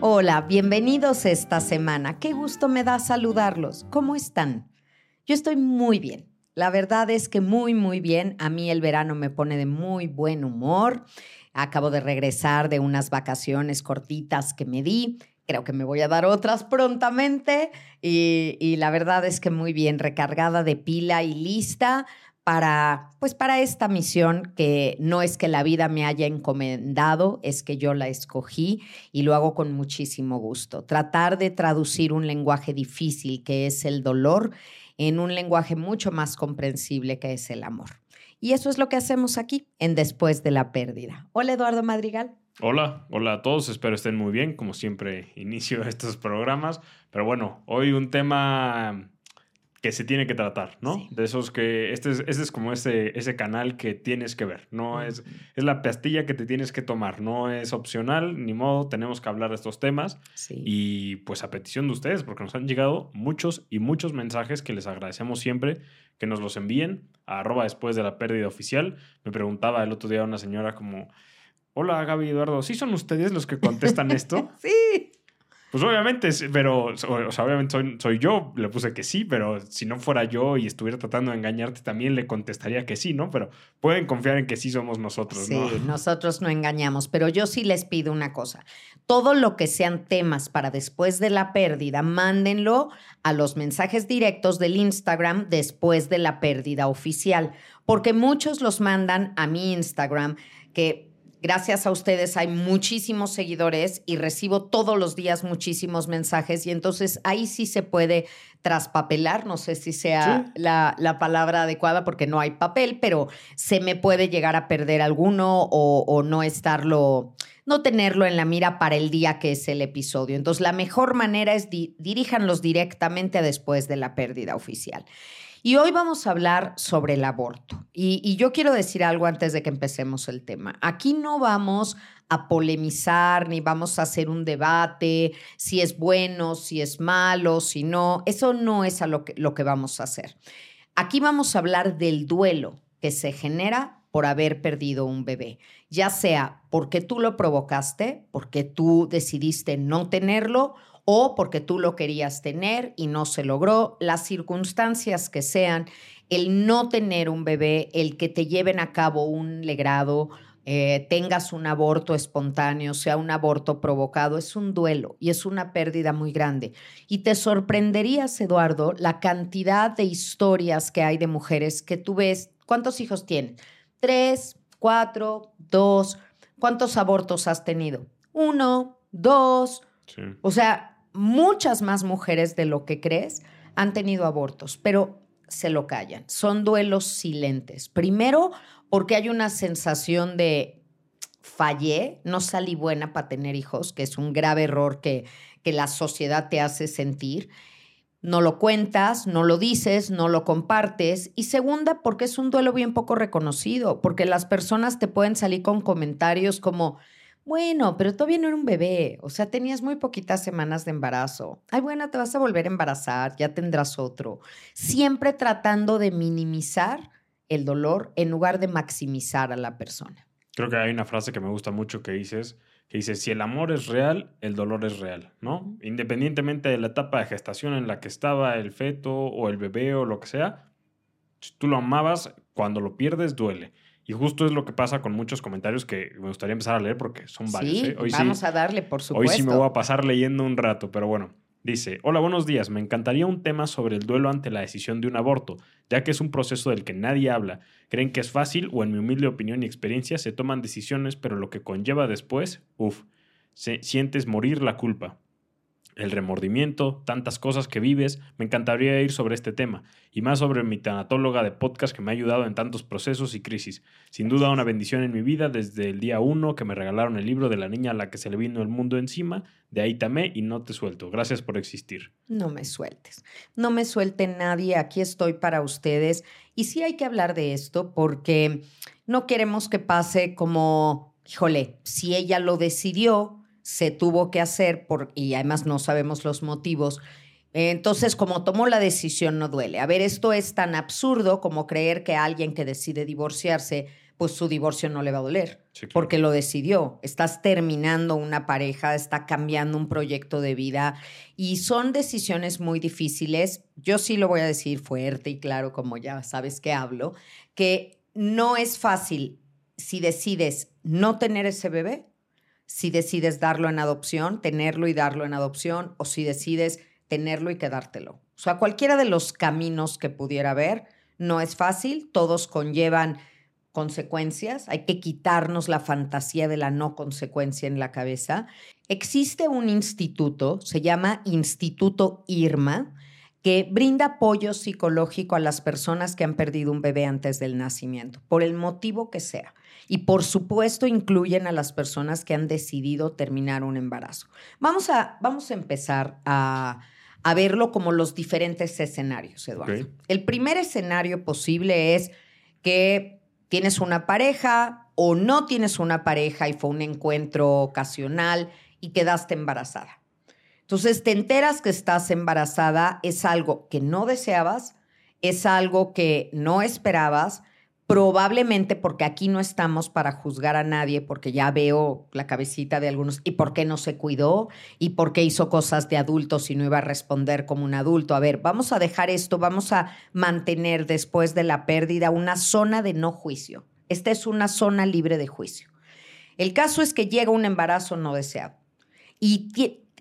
Hola, bienvenidos esta semana. Qué gusto me da saludarlos. ¿Cómo están? Yo estoy muy bien. La verdad es que muy, muy bien. A mí el verano me pone de muy buen humor. Acabo de regresar de unas vacaciones cortitas que me di. Creo que me voy a dar otras prontamente. Y, la verdad es que muy bien, recargada de pila y lista para, pues para esta misión que no es que la vida me haya encomendado, es que yo la escogí y lo hago con muchísimo gusto. Tratar de traducir un lenguaje difícil que es el dolor en un lenguaje mucho más comprensible que es el amor. Y eso es lo que hacemos aquí en Después de la Pérdida. Hola Eduardo Madrigal. Hola, hola a todos, espero estén muy bien, como siempre inicio estos programas, pero bueno, hoy un tema que se tiene que tratar, ¿no? De esos que, este es, este es como ese, ese canal que tienes que ver, no es, es la pastilla que te tienes que tomar, no es opcional, ni modo, tenemos que hablar de estos temas y pues a petición de ustedes, porque nos han llegado muchos y muchos mensajes que les agradecemos siempre que nos los envíen a arroba después de la pérdida oficial. Me preguntaba el otro día una señora como, hola Gaby Eduardo, ¿sí son ustedes los que contestan esto? sí. Pues obviamente, pero, o sea, obviamente soy, yo, le puse que sí, pero si no fuera yo y estuviera tratando de engañarte, también le contestaría que sí, ¿no? Pero pueden confiar en que sí somos nosotros, ¿no? Sí, nosotros no engañamos, pero yo sí les pido una cosa. Todo lo que sean temas para después de la pérdida, mándenlo a los mensajes directos del Instagram después de la pérdida oficial, porque muchos los mandan a mi Instagram, que Gracias a ustedes hay muchísimos seguidores y recibo todos los días muchísimos mensajes y entonces ahí sí se puede traspapelar, no sé si sea la, la, palabra adecuada porque no hay papel, pero se me puede llegar a perder alguno o, o no estarlo, no tenerlo en la mira para el día que es el episodio. Entonces la mejor manera es diríjanlos directamente después de la pérdida oficial. Y hoy vamos a hablar sobre el aborto. Y, yo quiero decir algo antes de que empecemos el tema. Aquí no vamos a polemizar ni vamos a hacer un debate si es bueno, si es malo, si no. Eso no es lo que, lo que vamos a hacer. Aquí vamos a hablar del duelo que se genera por haber perdido un bebé, ya sea porque tú lo provocaste, porque tú decidiste no tenerlo o porque tú lo querías tener y no se logró, las circunstancias que sean, el no tener un bebé, el que te lleven a cabo un legrado, eh, tengas un aborto espontáneo, sea un aborto provocado, es un duelo y es una pérdida muy grande. Y te sorprenderías, Eduardo, la cantidad de historias que hay de mujeres que tú ves, ¿cuántos hijos tienen? Tres, cuatro, dos, ¿cuántos abortos has tenido? Uno, dos. O sea, muchas más mujeres de lo que crees han tenido abortos, pero se lo callan. Son duelos silentes. Primero, porque hay una sensación de fallé, no salí buena para tener hijos, que es un grave error que, que la sociedad te hace sentir. No lo cuentas, no lo dices, no lo compartes. Y segunda, porque es un duelo bien poco reconocido, porque las personas te pueden salir con comentarios como, bueno, pero todavía no era un bebé, o sea, tenías muy poquitas semanas de embarazo. Ay, bueno, te vas a volver a embarazar, ya tendrás otro. Siempre tratando de minimizar el dolor en lugar de maximizar a la persona. Creo que hay una frase que me gusta mucho que dices, que dice, si el amor es real, el dolor es real, ¿no? Independientemente de la etapa de gestación en la que estaba el feto o el bebé o lo que sea, si tú lo amabas, cuando lo pierdes duele. Y justo es lo que pasa con muchos comentarios que me gustaría empezar a leer porque son varios. ¿eh? Hoy vamos a darle, por supuesto. Hoy sí me voy a pasar leyendo un rato, pero bueno. Dice, hola, buenos días. Me encantaría un tema sobre el duelo ante la decisión de un aborto, ya que es un proceso del que nadie habla. Creen que es fácil o en mi humilde opinión y experiencia se toman decisiones, pero lo que conlleva después, uff, sientes morir la culpa. El remordimiento, tantas cosas que vives, me encantaría ir sobre este tema y más sobre mi tanatóloga de podcast que me ha ayudado en tantos procesos y crisis. Sin duda una bendición en mi vida desde el día uno que me regalaron el libro de la niña a la que se le vino el mundo encima, de ahí tamé y no te suelto. Gracias por existir. No me sueltes, no me suelte nadie, aquí estoy para ustedes y sí hay que hablar de esto porque no queremos que pase como, híjole, si ella lo decidió, se tuvo que hacer por, y además no sabemos los motivos. Entonces, como tomó la decisión, no duele. A ver, esto es tan absurdo como creer que alguien que decide divorciarse, pues su divorcio no le va a doler, porque lo decidió. Estás terminando una pareja, está cambiando un proyecto de vida y son decisiones muy difíciles. Yo sí lo voy a decir fuerte y claro, como ya sabes que hablo, que no es fácil si decides no tener ese bebé si decides darlo en adopción, tenerlo y darlo en adopción, o si decides tenerlo y quedártelo. O sea, cualquiera de los caminos que pudiera haber, no es fácil, todos conllevan consecuencias, hay que quitarnos la fantasía de la no consecuencia en la cabeza. Existe un instituto, se llama Instituto IRMA, que brinda apoyo psicológico a las personas que han perdido un bebé antes del nacimiento, por el motivo que sea. Y por supuesto incluyen a las personas que han decidido terminar un embarazo. Vamos a, vamos a empezar a, verlo como los diferentes escenarios, Eduardo. El primer escenario posible es que tienes una pareja o no tienes una pareja y fue un encuentro ocasional y quedaste embarazada. Entonces te enteras que estás embarazada, es algo que no deseabas, es algo que no esperabas, probablemente porque aquí no estamos para juzgar a nadie, porque ya veo la cabecita de algunos, y por qué no se cuidó, y por qué hizo cosas de adultos y no iba a responder como un adulto. A ver, vamos a dejar esto, vamos a mantener después de la pérdida una zona de no juicio. Esta es una zona libre de juicio. El caso es que llega un embarazo no deseado. Y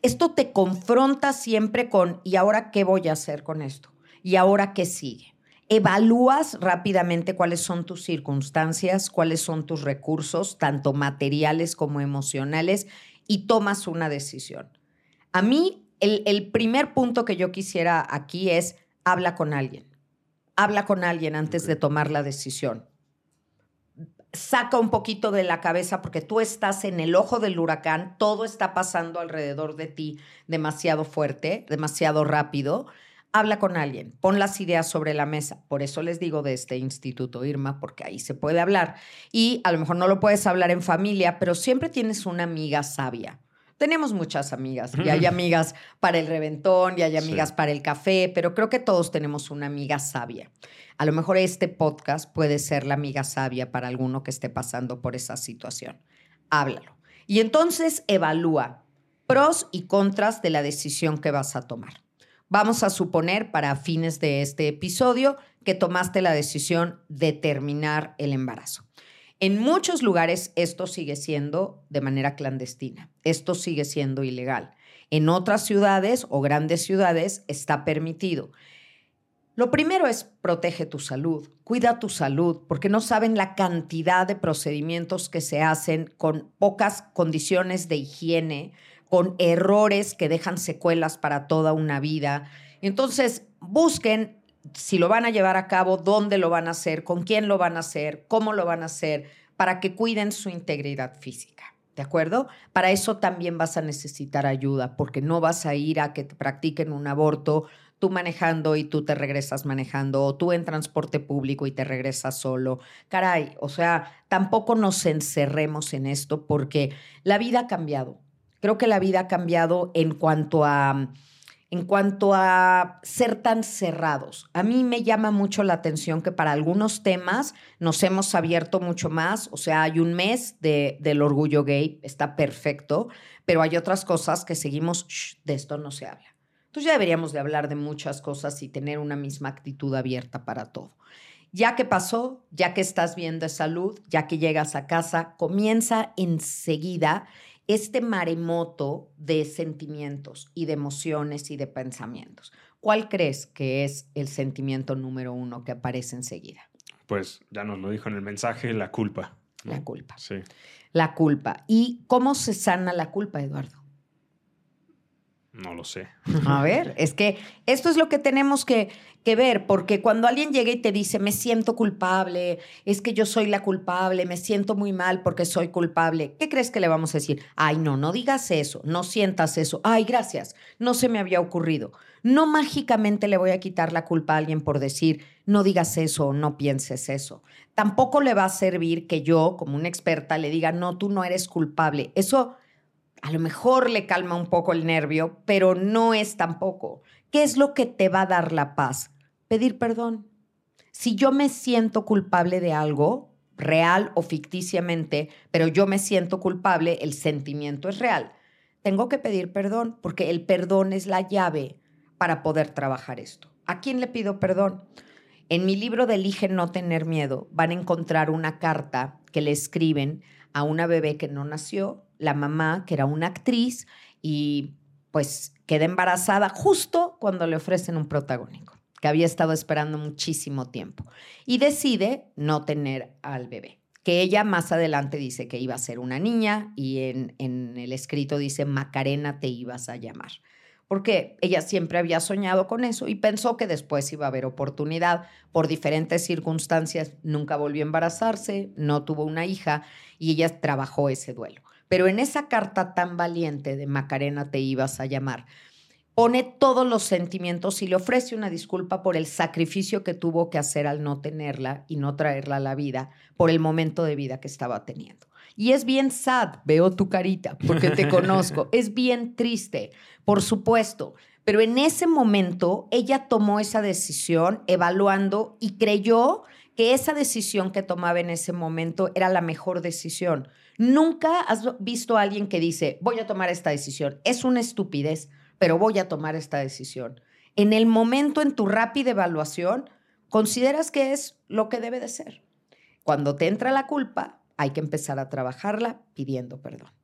esto te confronta siempre con, ¿y ahora qué voy a hacer con esto? ¿Y ahora qué sigue? Evalúas rápidamente cuáles son tus circunstancias, cuáles son tus recursos, tanto materiales como emocionales, y tomas una decisión. A mí, el, el primer punto que yo quisiera aquí es, habla con alguien. Habla con alguien antes de tomar la decisión saca un poquito de la cabeza porque tú estás en el ojo del huracán, todo está pasando alrededor de ti demasiado fuerte, demasiado rápido habla con alguien, pon las ideas sobre la mesa. Por eso les digo de este instituto, Irma, porque ahí se puede hablar. Y a lo mejor no lo puedes hablar en familia, pero siempre tienes una amiga sabia. Tenemos muchas amigas y hay amigas para el reventón y hay amigas para el café, pero creo que todos tenemos una amiga sabia. A lo mejor este podcast puede ser la amiga sabia para alguno que esté pasando por esa situación. Háblalo. Y entonces evalúa pros y contras de la decisión que vas a tomar. Vamos a suponer para fines de este episodio que tomaste la decisión de terminar el embarazo. En muchos lugares esto sigue siendo de manera clandestina, esto sigue siendo ilegal. En otras ciudades o grandes ciudades está permitido. Lo primero es protege tu salud, cuida tu salud, porque no saben la cantidad de procedimientos que se hacen con pocas condiciones de higiene, con errores que dejan secuelas para toda una vida. Entonces, busquen si lo van a llevar a cabo, dónde lo van a hacer, con quién lo van a hacer, cómo lo van a hacer, para que cuiden su integridad física. ¿De acuerdo? Para eso también vas a necesitar ayuda, porque no vas a ir a que te practiquen un aborto tú manejando y tú te regresas manejando, o tú en transporte público y te regresas solo. Caray, o sea, tampoco nos encerremos en esto porque la vida ha cambiado. Creo que la vida ha cambiado en cuanto a en cuanto a ser tan cerrados. A mí me llama mucho la atención que para algunos temas nos hemos abierto mucho más. O sea, hay un mes de, del orgullo gay, está perfecto, pero hay otras cosas que seguimos, de esto no se habla. Entonces ya deberíamos de hablar de muchas cosas y tener una misma actitud abierta para todo. Ya que pasó, ya que estás bien de salud, ya que llegas a casa, comienza enseguida este maremoto de sentimientos y de emociones y de pensamientos. ¿Cuál crees que es el sentimiento número uno que aparece enseguida? Pues ya nos lo dijo en el mensaje, la culpa. La culpa. Sí. La culpa. ¿Y cómo se sana la culpa, Eduardo? No lo sé. A ver, es que esto es lo que tenemos que, que, ver, porque cuando alguien llega y te dice, me siento culpable, es que yo soy la culpable, me siento muy mal porque soy culpable, ¿qué crees que le vamos a decir? Ay, no, no digas eso, no sientas eso. Ay, gracias, no se me había ocurrido. No mágicamente le voy a quitar la culpa a alguien por decir, no digas eso o no pienses eso. Tampoco le va a servir que yo, como una experta, le diga, no, tú no eres culpable. Eso a lo mejor le calma un poco el nervio, pero no es tampoco. ¿Qué es lo que te va a dar la paz? Pedir perdón. Si yo me siento culpable de algo, real o ficticiamente, pero yo me siento culpable, el sentimiento es real. Tengo que pedir perdón porque el perdón es la llave para poder trabajar esto. ¿A quién le pido perdón? En mi libro de Elige no tener miedo van a encontrar una carta que le escriben a una bebé que no nació, la mamá, que era una actriz, y pues queda embarazada justo cuando le ofrecen un protagónico, que había estado esperando muchísimo tiempo, y decide no tener al bebé. Que ella más adelante dice que iba a ser una niña y en, en el escrito dice, Macarena te ibas a llamar porque ella siempre había soñado con eso y pensó que después iba a haber oportunidad. Por diferentes circunstancias, nunca volvió a embarazarse, no tuvo una hija y ella trabajó ese duelo. Pero en esa carta tan valiente de Macarena te ibas a llamar, pone todos los sentimientos y le ofrece una disculpa por el sacrificio que tuvo que hacer al no tenerla y no traerla a la vida por el momento de vida que estaba teniendo. Y es bien sad, veo tu carita, porque te conozco. Es bien triste, por supuesto. Pero en ese momento ella tomó esa decisión evaluando y creyó que esa decisión que tomaba en ese momento era la mejor decisión. Nunca has visto a alguien que dice, voy a tomar esta decisión. Es una estupidez, pero voy a tomar esta decisión. En el momento, en tu rápida evaluación, consideras que es lo que debe de ser. Cuando te entra la culpa, hay que empezar a trabajarla pidiendo perdón.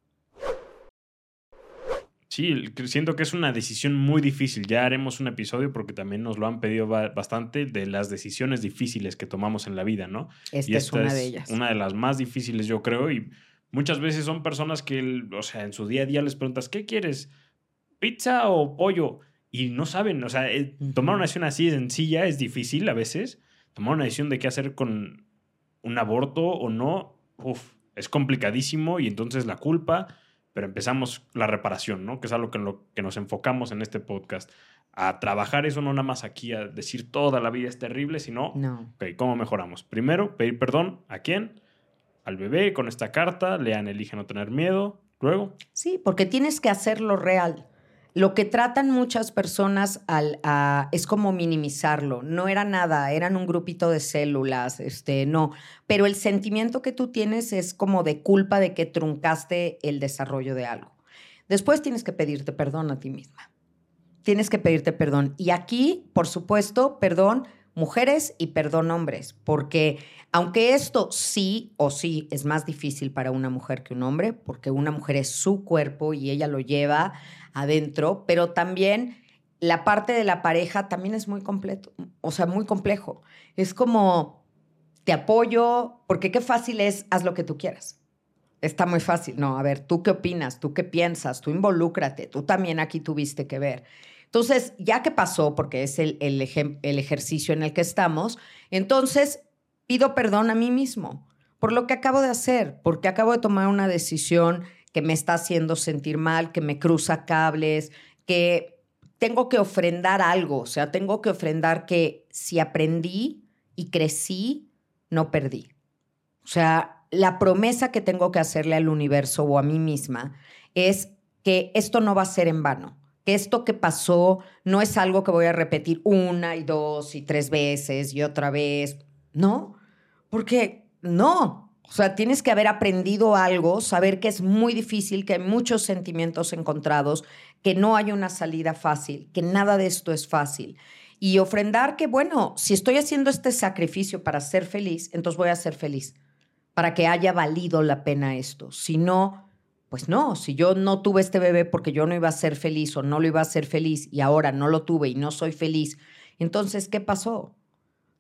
Sí, siento que es una decisión muy difícil. Ya haremos un episodio porque también nos lo han pedido bastante de las decisiones difíciles que tomamos en la vida, ¿no? Esta, y esta es una de ellas. Una de las más difíciles, yo creo, y muchas veces son personas que, o sea, en su día a día les preguntas, ¿qué quieres? ¿Pizza o pollo? Y no saben, o sea, eh, tomar una decisión así sencilla es difícil a veces. Tomar una decisión de qué hacer con un aborto o no uf, es complicadísimo y entonces la culpa, pero empezamos la reparación, ¿no? Que es algo que, lo que nos enfocamos en este podcast. A trabajar eso, no nada más aquí a decir toda la vida es terrible, sino, no. ok, ¿cómo mejoramos? Primero, pedir perdón. ¿A quién? Al bebé con esta carta, lean Elige no tener miedo. Luego. Sí, porque tienes que hacerlo real. Lo que tratan muchas personas es como minimizarlo. No era nada, eran un grupito de células, este, no. Pero el sentimiento que tú tienes es como de culpa de que truncaste el desarrollo de algo. Después tienes que pedirte perdón a ti misma. Tienes que pedirte perdón. Y aquí, por supuesto, perdón mujeres y perdón hombres, porque aunque esto sí o sí es más difícil para una mujer que un hombre, porque una mujer es su cuerpo y ella lo lleva adentro, pero también la parte de la pareja también es muy completo, o sea, muy complejo. Es como te apoyo, porque qué fácil es, haz lo que tú quieras. Está muy fácil. No, a ver, ¿tú qué opinas? ¿Tú qué piensas? Tú involúcrate. Tú también aquí tuviste que ver. Entonces, ya que pasó, porque es el, el, el ejercicio en el que estamos, entonces pido perdón a mí mismo por lo que acabo de hacer, porque acabo de tomar una decisión que me está haciendo sentir mal, que me cruza cables, que tengo que ofrendar algo, o sea, tengo que ofrendar que si aprendí y crecí, no perdí. O sea, la promesa que tengo que hacerle al universo o a mí misma es que esto no va a ser en vano que esto que pasó no es algo que voy a repetir una y dos y tres veces y otra vez, ¿no? Porque no, o sea, tienes que haber aprendido algo, saber que es muy difícil, que hay muchos sentimientos encontrados, que no hay una salida fácil, que nada de esto es fácil. Y ofrendar que, bueno, si estoy haciendo este sacrificio para ser feliz, entonces voy a ser feliz, para que haya valido la pena esto. Si no, pues no, si yo no tuve este bebé porque yo no iba a ser feliz o no lo iba a ser feliz y ahora no lo tuve y no soy feliz, entonces, ¿qué pasó?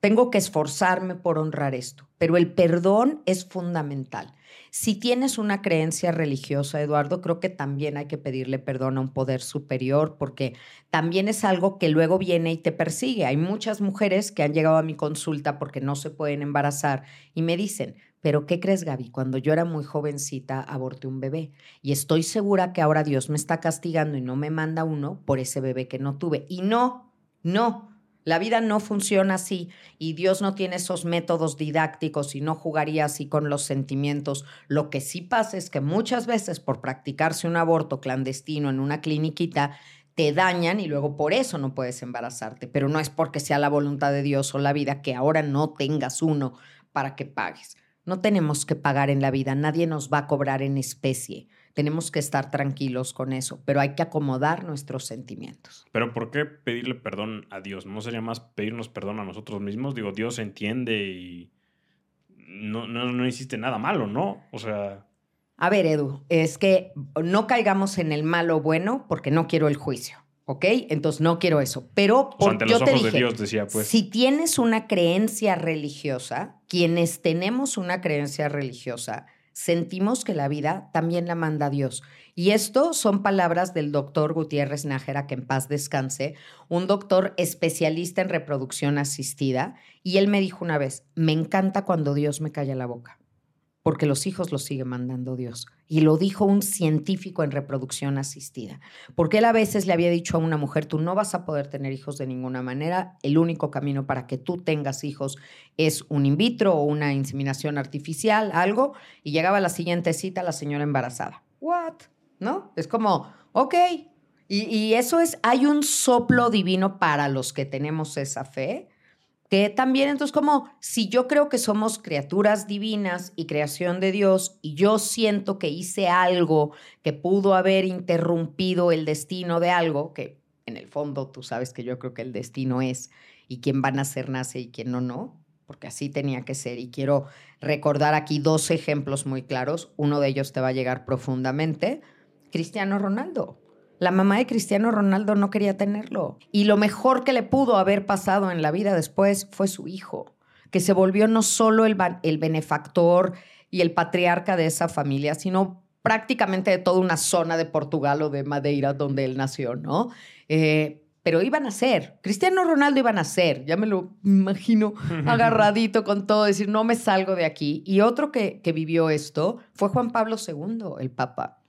Tengo que esforzarme por honrar esto, pero el perdón es fundamental. Si tienes una creencia religiosa, Eduardo, creo que también hay que pedirle perdón a un poder superior porque también es algo que luego viene y te persigue. Hay muchas mujeres que han llegado a mi consulta porque no se pueden embarazar y me dicen, pero ¿qué crees, Gaby? Cuando yo era muy jovencita, aborté un bebé y estoy segura que ahora Dios me está castigando y no me manda uno por ese bebé que no tuve. Y no, no. La vida no funciona así y Dios no tiene esos métodos didácticos y no jugaría así con los sentimientos. Lo que sí pasa es que muchas veces por practicarse un aborto clandestino en una cliniquita, te dañan y luego por eso no puedes embarazarte, pero no es porque sea la voluntad de Dios o la vida que ahora no tengas uno para que pagues. No tenemos que pagar en la vida, nadie nos va a cobrar en especie. Tenemos que estar tranquilos con eso, pero hay que acomodar nuestros sentimientos. Pero ¿por qué pedirle perdón a Dios? ¿No sería más pedirnos perdón a nosotros mismos? Digo, Dios entiende y no, no, no hiciste nada malo, ¿no? O sea... A ver, Edu, es que no caigamos en el malo bueno porque no quiero el juicio. ¿Ok? Entonces no quiero eso. Pero por, yo te dije, de Dios decía, pues. si tienes una creencia religiosa, quienes tenemos una creencia religiosa, sentimos que la vida también la manda Dios. Y esto son palabras del doctor Gutiérrez Nájera, que en paz descanse, un doctor especialista en reproducción asistida. Y él me dijo una vez, me encanta cuando Dios me calla la boca, porque los hijos los sigue mandando Dios. Y lo dijo un científico en reproducción asistida, porque él a veces le había dicho a una mujer, tú no vas a poder tener hijos de ninguna manera, el único camino para que tú tengas hijos es un in vitro o una inseminación artificial, algo, y llegaba la siguiente cita la señora embarazada. ¿What? ¿No? Es como, ok. Y eso es, hay un soplo divino para los que tenemos esa fe que también entonces como si yo creo que somos criaturas divinas y creación de Dios y yo siento que hice algo que pudo haber interrumpido el destino de algo, que en el fondo tú sabes que yo creo que el destino es y quién va a nacer nace y quién no, no, porque así tenía que ser. Y quiero recordar aquí dos ejemplos muy claros. Uno de ellos te va a llegar profundamente. Cristiano Ronaldo. La mamá de Cristiano Ronaldo no quería tenerlo. Y lo mejor que le pudo haber pasado en la vida después fue su hijo, que se volvió no solo el, el benefactor y el patriarca de esa familia, sino prácticamente de toda una zona de Portugal o de Madeira donde él nació, ¿no? Eh, pero iban a ser, Cristiano Ronaldo iban a ser, ya me lo imagino agarradito con todo, decir, no me salgo de aquí. Y otro que, que vivió esto fue Juan Pablo II, el Papa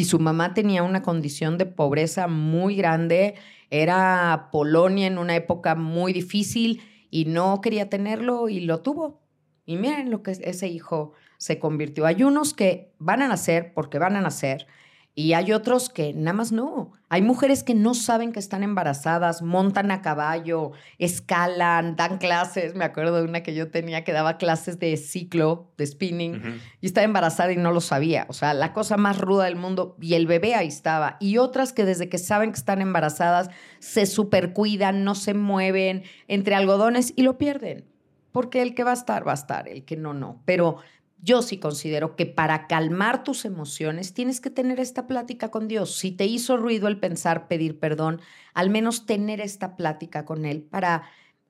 y su mamá tenía una condición de pobreza muy grande, era Polonia en una época muy difícil y no quería tenerlo y lo tuvo. Y miren lo que ese hijo se convirtió. Hay unos que van a nacer porque van a nacer y hay otros que nada más no. Hay mujeres que no saben que están embarazadas, montan a caballo, escalan, dan clases. Me acuerdo de una que yo tenía que daba clases de ciclo, de spinning, y estaba embarazada y no lo sabía. O sea, la cosa más ruda del mundo. Y el bebé ahí estaba. Y otras que desde que saben que están embarazadas se supercuidan, no se mueven entre algodones y lo pierden. Porque el que va a estar, va a estar, el que no, no. Pero yo sí considero que para calmar tus emociones tienes que tener esta plática con Dios. Si te hizo ruido el pensar pedir perdón, al menos tener esta plática con Él para,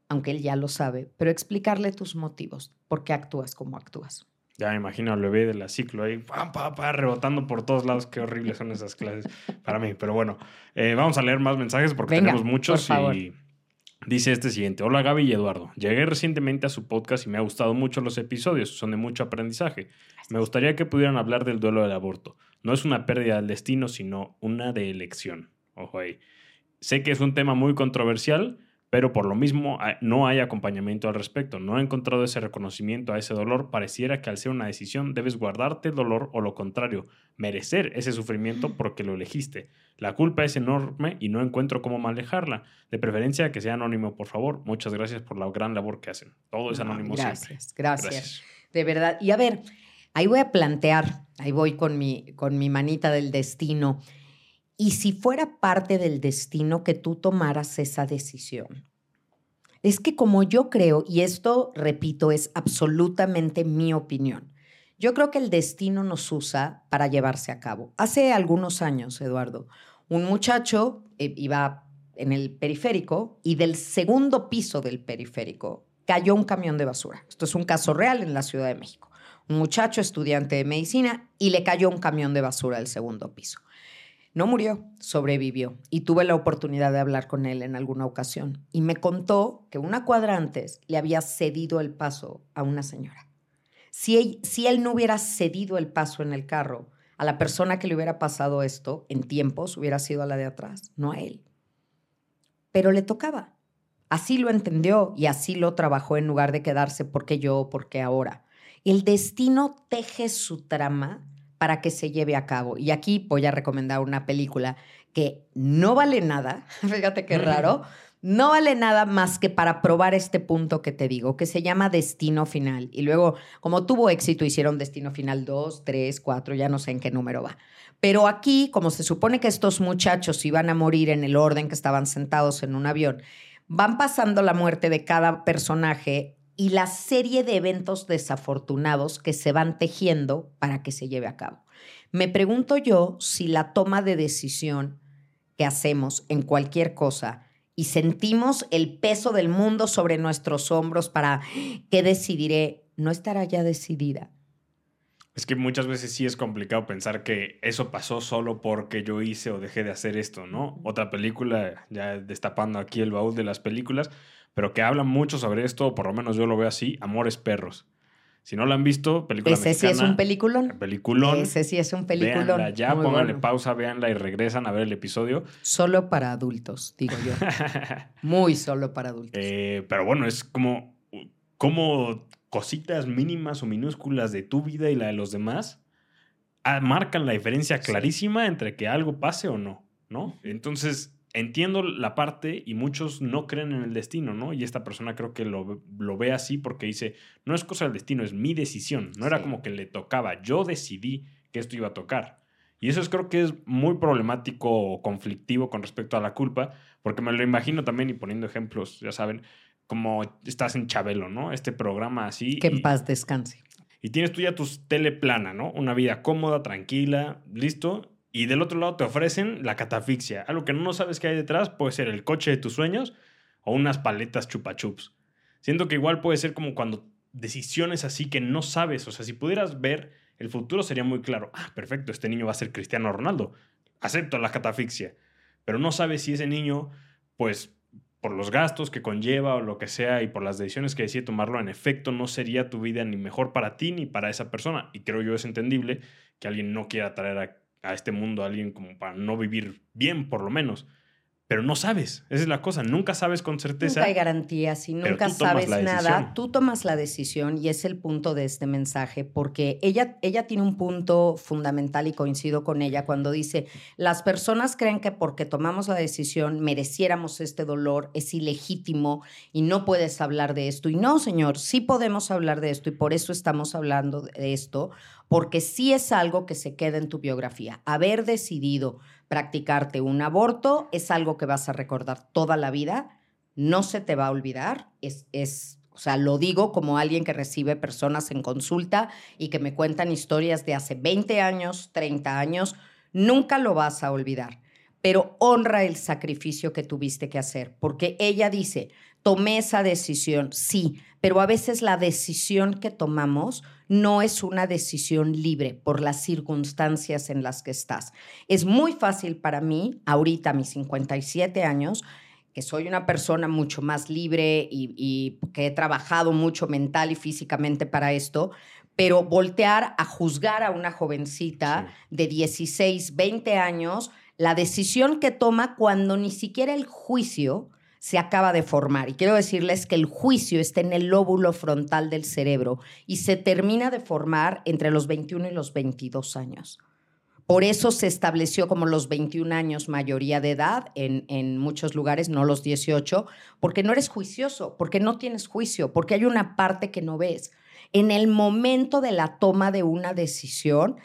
aunque Él ya lo sabe, pero explicarle tus motivos, por qué actúas como actúas. Ya me imagino al bebé de la ciclo ahí, pa, pa, rebotando por todos lados. Qué horribles son esas clases para mí. Pero bueno, eh, vamos a leer más mensajes porque tenemos muchos y Dice este siguiente, hola Gaby y Eduardo, llegué recientemente a su podcast y me ha gustado mucho los episodios, son de mucho aprendizaje. Me gustaría que pudieran hablar del duelo del aborto. No es una pérdida del destino, sino una de elección. Ojo ahí. Sé que es un tema muy controversial, pero por lo mismo no hay acompañamiento al respecto. No he encontrado ese reconocimiento a ese dolor. Pareciera que al ser una decisión debes guardarte el dolor o lo contrario, merecer ese sufrimiento porque lo elegiste. La culpa es enorme y no encuentro cómo manejarla. De preferencia que sea anónimo, por favor. Muchas gracias por la gran labor que hacen. Todo es anónimo gracias, Gracias, gracias. De verdad. Y a ver, ahí voy a plantear, ahí voy con mi, con mi manita del destino. ¿Y si fuera parte del destino que tú tomaras esa decisión? Es que como yo creo, y esto, repito, es absolutamente mi opinión, yo creo que el destino nos usa para llevarse a cabo. Hace algunos años, Eduardo, un muchacho eh, iba en el periférico y del segundo piso del periférico cayó un camión de basura. Esto es un caso real en la Ciudad de México. Un muchacho estudiante de medicina y le cayó un camión de basura del segundo piso. No murió, sobrevivió y tuve la oportunidad de hablar con él en alguna ocasión y me contó que una cuadra antes le había cedido el paso a una señora. Si él, si él no hubiera cedido el paso en el carro a la persona que le hubiera pasado esto en tiempos, hubiera sido a la de atrás, no a él. Pero le tocaba. Así lo entendió y así lo trabajó en lugar de quedarse porque yo, porque ahora. El destino teje su trama para que se lleve a cabo. Y aquí voy a recomendar una película que no vale nada, fíjate qué raro, no vale nada más que para probar este punto que te digo, que se llama Destino Final. Y luego, como tuvo éxito, hicieron Destino Final 2, 3, 4, ya no sé en qué número va. Pero aquí, como se supone que estos muchachos iban a morir en el orden que estaban sentados en un avión, van pasando la muerte de cada personaje y la serie de eventos desafortunados que se van tejiendo para que se lleve a cabo. Me pregunto yo si la toma de decisión que hacemos en cualquier cosa y sentimos el peso del mundo sobre nuestros hombros para qué decidiré, no estará ya decidida. Es que muchas veces sí es complicado pensar que eso pasó solo porque yo hice o dejé de hacer esto, ¿no? Otra película, ya destapando aquí el baúl de las películas, pero que hablan mucho sobre esto, o por lo menos yo lo veo así, Amores Perros. Si no la han visto, película Ese sí es un peliculón. Peliculón. Ese sí es un peliculón. Véanla ya, pónganle pausa, véanla y regresan a ver el episodio. Solo para adultos, digo yo. Muy solo para adultos. Eh, pero bueno, es como, como cositas mínimas o minúsculas de tu vida y la de los demás ah, marcan la diferencia clarísima entre que algo pase o no, ¿no? Entonces, entiendo la parte y muchos no creen en el destino, ¿no? Y esta persona creo que lo, lo ve así porque dice, no es cosa del destino, es mi decisión. No era como que le tocaba, yo decidí que esto iba a tocar. Y eso es, creo que es muy problemático o conflictivo con respecto a la culpa, porque me lo imagino también y poniendo ejemplos, ya saben, como estás en Chabelo, ¿no? Este programa así. Que en paz descanse. Y tienes tú ya tu tele plana, ¿no? Una vida cómoda, tranquila, listo. Y del otro lado te ofrecen la catafixia. Algo que no sabes qué hay detrás puede ser el coche de tus sueños o unas paletas chupachups. Siento que igual puede ser como cuando decisiones así que no sabes. O sea, si pudieras ver el futuro sería muy claro. Ah, perfecto, este niño va a ser Cristiano Ronaldo. Acepto la catafixia. Pero no sabes si ese niño, pues por los gastos que conlleva o lo que sea y por las decisiones que decide tomarlo, en efecto no sería tu vida ni mejor para ti ni para esa persona. Y creo yo es entendible que alguien no quiera traer a a este mundo a alguien como para no vivir bien, por lo menos. Pero no sabes, esa es la cosa, nunca sabes con certeza. Nunca hay garantías y nunca sabes nada. Tú tomas la decisión y es el punto de este mensaje, porque ella, ella tiene un punto fundamental y coincido con ella cuando dice, las personas creen que porque tomamos la decisión mereciéramos este dolor, es ilegítimo y no puedes hablar de esto. Y no, señor, sí podemos hablar de esto y por eso estamos hablando de esto, porque sí es algo que se queda en tu biografía. Haber decidido practicarte un aborto es algo que vas a recordar toda la vida, no se te va a olvidar, es, es o sea, lo digo como alguien que recibe personas en consulta y que me cuentan historias de hace 20 años, 30 años, nunca lo vas a olvidar, pero honra el sacrificio que tuviste que hacer, porque ella dice, tomé esa decisión, sí, pero a veces la decisión que tomamos no es una decisión libre por las circunstancias en las que estás. Es muy fácil para mí, ahorita a mis 57 años, que soy una persona mucho más libre y, que he trabajado mucho mental y físicamente para esto, pero voltear a juzgar a una jovencita de 16, 20 años, la decisión que toma cuando ni siquiera el juicio se acaba de formar. Y quiero decirles que el juicio está en el lóbulo frontal del cerebro y se termina de formar entre los 21 y los 22 años. Por eso se estableció como los 21 años mayoría de edad en, en, muchos lugares, no los 18, porque no eres juicioso, porque no tienes juicio, porque hay una parte que no ves. En el momento de la toma de una decisión,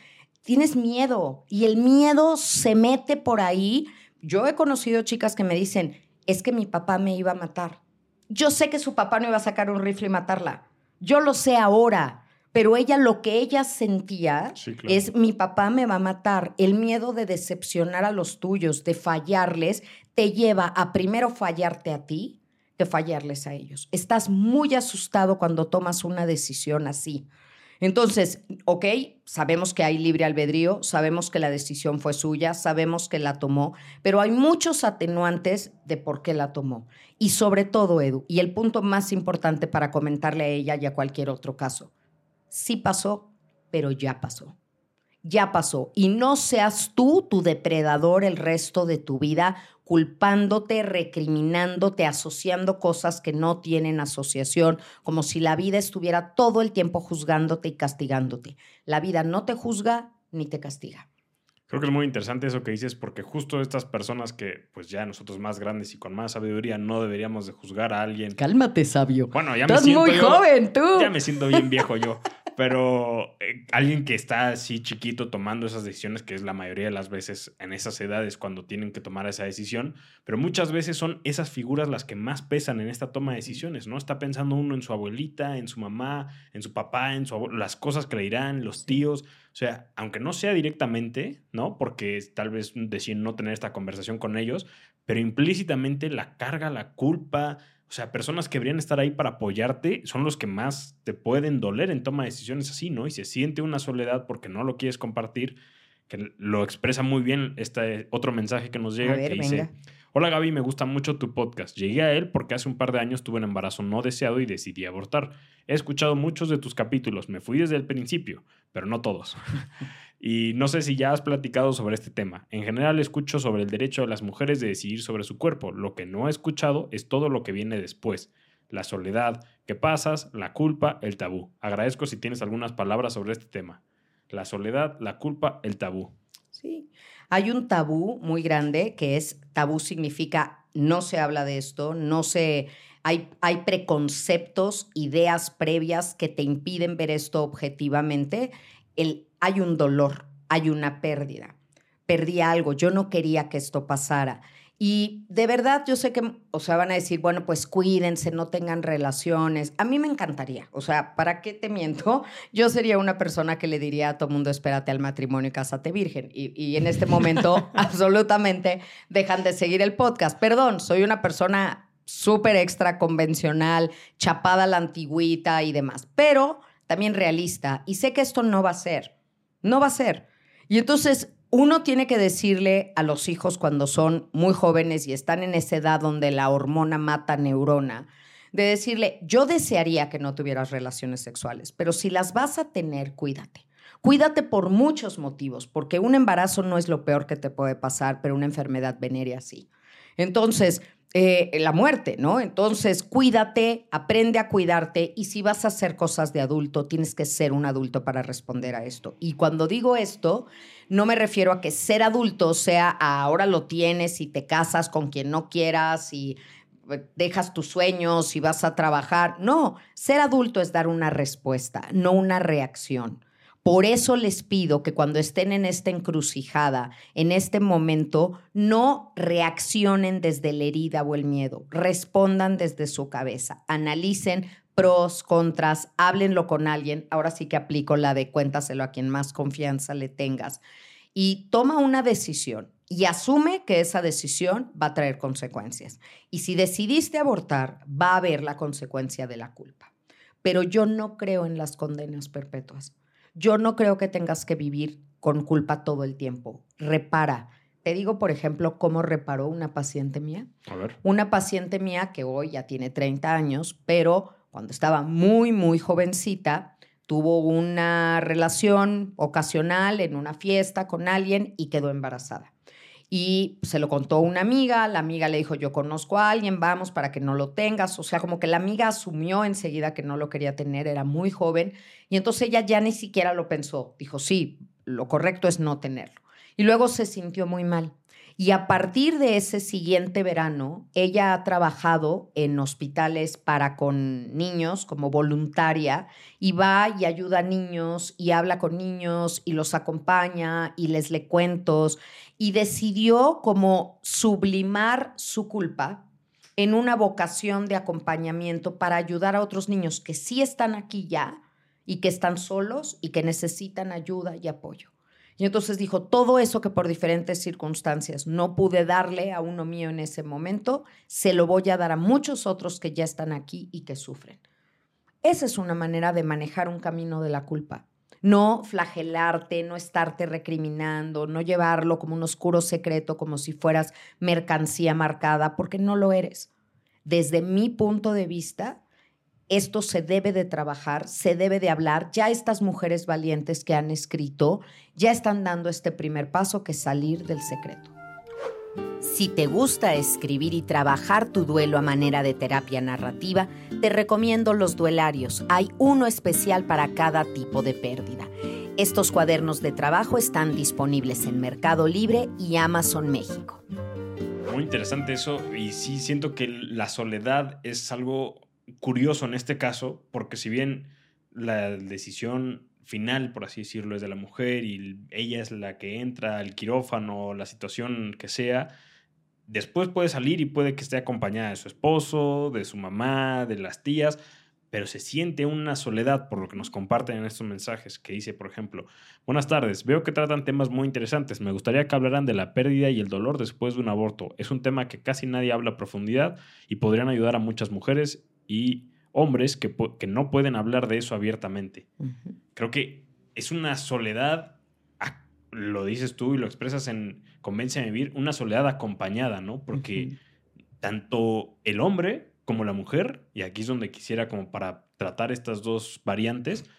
tienes miedo y el miedo se mete por ahí. Yo he conocido chicas que me dicen, es que mi papá me iba a matar. Yo sé que su papá no iba a sacar un rifle y matarla. Yo lo sé ahora. Pero ella lo que ella sentía es mi papá me va a matar. El miedo de decepcionar a los tuyos, de fallarles, te lleva a primero fallarte a ti, que fallarles a ellos. Estás muy asustado cuando tomas una decisión así. Entonces, ok, sabemos que hay libre albedrío, sabemos que la decisión fue suya, sabemos que la tomó, pero hay muchos atenuantes de por qué la tomó. Y sobre todo, Edu, y el punto más importante para comentarle a ella y a cualquier otro caso, sí pasó, pero ya pasó ya pasó. Y no seas tú tu depredador el resto de tu vida, culpándote, recriminándote, asociando cosas que no tienen asociación, como si la vida estuviera todo el tiempo juzgándote y castigándote. La vida no te juzga ni te castiga. Creo que es muy interesante eso que dices porque justo estas personas que pues ya nosotros más grandes y con más sabiduría no deberíamos de juzgar a alguien. Cálmate, sabio. Bueno, ya me siento muy joven tú. Ya me siento bien viejo yo. Pero eh, alguien que está así chiquito tomando esas decisiones, que es la mayoría de las veces en esas edades cuando tienen que tomar esa decisión, pero muchas veces son esas figuras las que más pesan en esta toma de decisiones, ¿no? Está pensando uno en su abuelita, en su mamá, en su papá, en su las cosas que le dirán, los tíos. O sea, aunque no sea directamente, ¿no? Porque tal vez deciden no tener esta conversación con ellos, pero implícitamente la carga, la culpa, o sea, personas que deberían estar ahí para apoyarte son los que más te pueden doler en toma de decisiones así, ¿no? Y se siente una soledad porque no lo quieres compartir, que lo expresa muy bien este otro mensaje que nos llega que dice, hola Gaby, me gusta mucho tu podcast. Llegué a él porque hace un par de años tuve un embarazo no deseado y decidí abortar. He escuchado muchos de tus capítulos, me fui desde el principio, pero no todos. Y no sé si ya has platicado sobre este tema. En general escucho sobre el derecho de las mujeres de decidir sobre su cuerpo. Lo que no he escuchado es todo lo que viene después. La soledad, qué pasas, la culpa, el tabú. Agradezco si tienes algunas palabras sobre este tema. La soledad, la culpa, el tabú. Sí, hay un tabú muy grande que es, tabú significa no se habla de esto, no se, hay, hay preconceptos, ideas previas que te impiden ver esto objetivamente. El hay un dolor, hay una pérdida. Perdí algo, yo no quería que esto pasara. Y de verdad, yo sé que, o sea, van a decir, bueno, pues cuídense, no tengan relaciones. A mí me encantaría, o sea, ¿para qué te miento? Yo sería una persona que le diría a todo mundo, espérate al matrimonio y cásate virgen. Y, y en este momento, absolutamente, dejan de seguir el podcast. Perdón, soy una persona súper extra convencional, chapada a la antigüita y demás, pero también realista. Y sé que esto no va a ser. No va a ser. Y entonces uno tiene que decirle a los hijos cuando son muy jóvenes y están en esa edad donde la hormona mata neurona, de decirle, yo desearía que no tuvieras relaciones sexuales, pero si las vas a tener, cuídate. Cuídate por muchos motivos, porque un embarazo no es lo peor que te puede pasar, pero una enfermedad venérea sí. Entonces, eh, la muerte, ¿no? Entonces, cuídate, aprende a cuidarte y si vas a hacer cosas de adulto, tienes que ser un adulto para responder a esto. Y cuando digo esto, no me refiero a que ser adulto sea ahora lo tienes y te casas con quien no quieras y eh, dejas tus sueños y vas a trabajar. No, ser adulto es dar una respuesta, no una reacción. Por eso les pido que cuando estén en esta encrucijada, en este momento, no reaccionen desde la herida o el miedo, respondan desde su cabeza, analicen pros, contras, háblenlo con alguien. Ahora sí que aplico la de cuéntaselo a quien más confianza le tengas. Y toma una decisión y asume que esa decisión va a traer consecuencias. Y si decidiste abortar, va a haber la consecuencia de la culpa. Pero yo no creo en las condenas perpetuas. Yo no creo que tengas que vivir con culpa todo el tiempo. Repara. Te digo, por ejemplo, cómo reparó una paciente mía. A ver. Una paciente mía que hoy ya tiene 30 años, pero cuando estaba muy, muy jovencita, tuvo una relación ocasional en una fiesta con alguien y quedó embarazada y se lo contó una amiga, la amiga le dijo, yo conozco a alguien, vamos para que no lo tengas, o sea, como que la amiga asumió enseguida que no lo quería tener, era muy joven, y entonces ella ya ni siquiera lo pensó, dijo, sí, lo correcto es no tenerlo. Y luego se sintió muy mal. Y a partir de ese siguiente verano, ella ha trabajado en hospitales para con niños como voluntaria y va y ayuda a niños y habla con niños y los acompaña y les lee cuentos y decidió como sublimar su culpa en una vocación de acompañamiento para ayudar a otros niños que sí están aquí ya y que están solos y que necesitan ayuda y apoyo. Y entonces dijo, todo eso que por diferentes circunstancias no pude darle a uno mío en ese momento, se lo voy a dar a muchos otros que ya están aquí y que sufren. Esa es una manera de manejar un camino de la culpa. No flagelarte, no estarte recriminando, no llevarlo como un oscuro secreto, como si fueras mercancía marcada, porque no lo eres. Desde mi punto de vista, esto se debe de trabajar, se debe de hablar. Ya estas mujeres valientes que han escrito ya están dando este primer paso que es salir del secreto. Si te gusta escribir y trabajar tu duelo a manera de terapia narrativa, te recomiendo los duelarios. Hay uno especial para cada tipo de pérdida. Estos cuadernos de trabajo están disponibles en Mercado Libre y Amazon México. Muy interesante eso y sí siento que la soledad es algo curioso en este caso porque si bien la decisión final, por así decirlo, es de la mujer y ella es la que entra al quirófano, la situación que sea, después puede salir y puede que esté acompañada de su esposo, de su mamá, de las tías, pero se siente una soledad por lo que nos comparten en estos mensajes, que dice, por ejemplo, buenas tardes, veo que tratan temas muy interesantes, me gustaría que hablaran de la pérdida y el dolor después de un aborto. Es un tema que casi nadie habla a profundidad y podrían ayudar a muchas mujeres y hombres que, que no pueden hablar de eso abiertamente. Creo que es una soledad, lo dices tú y lo expresas en Convence a Vivir, una soledad acompañada, ¿no? Porque tanto el hombre como la mujer, y aquí es donde quisiera como para tratar estas dos variantes,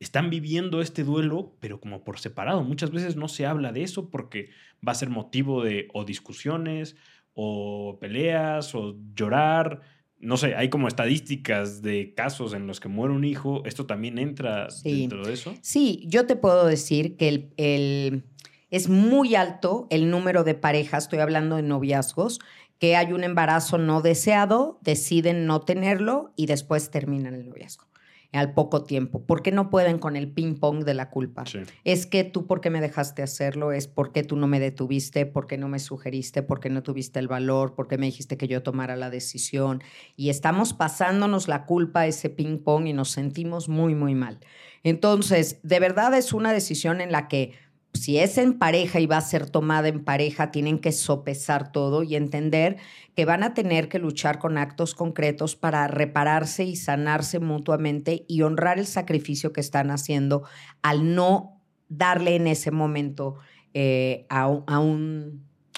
están viviendo este duelo, pero como por separado. Muchas veces no se habla de eso porque va a ser motivo de o discusiones o peleas o llorar no sé, hay como estadísticas de casos en los que muere un hijo, ¿esto también entra dentro de eso? Sí, yo te puedo decir que el, es muy alto el número de parejas, estoy hablando de noviazgos, que hay un embarazo no deseado, deciden no tenerlo y después terminan el noviazgo al poco tiempo. ¿Por qué no pueden con el ping pong de la culpa? Es que tú, ¿por qué me dejaste hacerlo? Es porque tú no me detuviste, porque no me sugeriste, porque no tuviste el valor, porque me dijiste que yo tomara la decisión. Y estamos pasándonos la culpa a ese ping pong y nos sentimos muy, muy mal. Entonces, de verdad es una decisión en la que si es en pareja y va a ser tomada en pareja, tienen que sopesar todo y entender que van a tener que luchar con actos concretos para repararse y sanarse mutuamente y honrar el sacrificio que están haciendo al no darle en ese momento eh, a, un,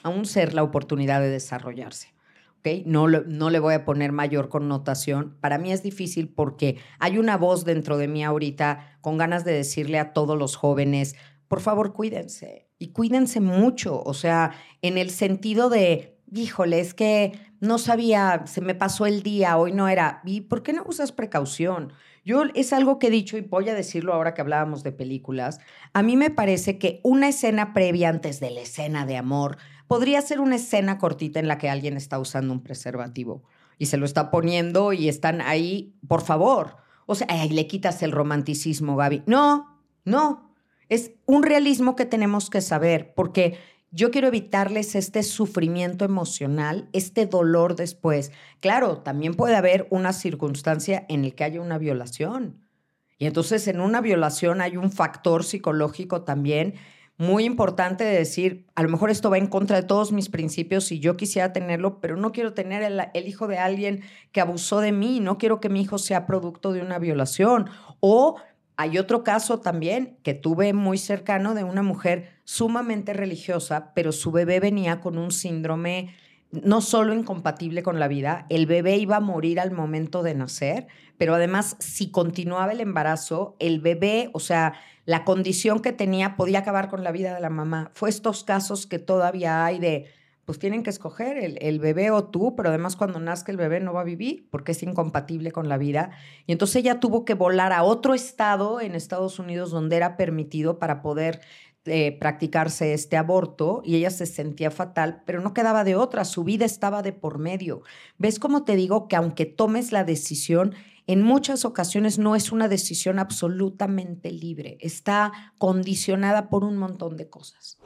a, un, ser la oportunidad de desarrollarse. No, no le voy a poner mayor connotación. Para mí es difícil porque hay una voz dentro de mí ahorita con ganas de decirle a todos los jóvenes, por favor, cuídense y cuídense mucho, o sea, en el sentido de, híjole, es que no sabía, se me pasó el día, hoy no era, ¿y por qué no usas precaución? Yo es algo que he dicho y voy a decirlo ahora que hablábamos de películas. A mí me parece que una escena previa antes de la escena de amor podría ser una escena cortita en la que alguien está usando un preservativo y se lo está poniendo y están ahí, por favor. O sea, ay, le quitas el romanticismo, Gaby. No, no, es un realismo que tenemos que saber, porque yo quiero evitarles este sufrimiento emocional, este dolor después. Claro, también puede haber una circunstancia en la que haya una violación. Y entonces en una violación hay un factor psicológico también muy importante de decir, a lo mejor esto va en contra de todos mis principios y yo quisiera tenerlo, pero no quiero tener el, el, hijo de alguien que abusó de mí, no quiero que mi hijo sea producto de una violación. O hay otro caso también que tuve muy cercano de una mujer sumamente religiosa, pero su bebé venía con un síndrome no solo incompatible con la vida, el bebé iba a morir al momento de nacer, pero además si continuaba el embarazo, el bebé, o sea, la condición que tenía podía acabar con la vida de la mamá. Fue estos casos que todavía hay de pues tienen que escoger el, bebé o tú, pero además cuando nazca el bebé no va a vivir porque es incompatible con la vida. Y entonces ella tuvo que volar a otro estado en Estados Unidos donde era permitido para poder eh, practicarse este aborto y ella se sentía fatal, pero no quedaba de otra, su vida estaba de por medio. ¿Ves cómo te digo que aunque tomes la decisión, en muchas ocasiones no es una decisión absolutamente libre, está condicionada por un montón de cosas.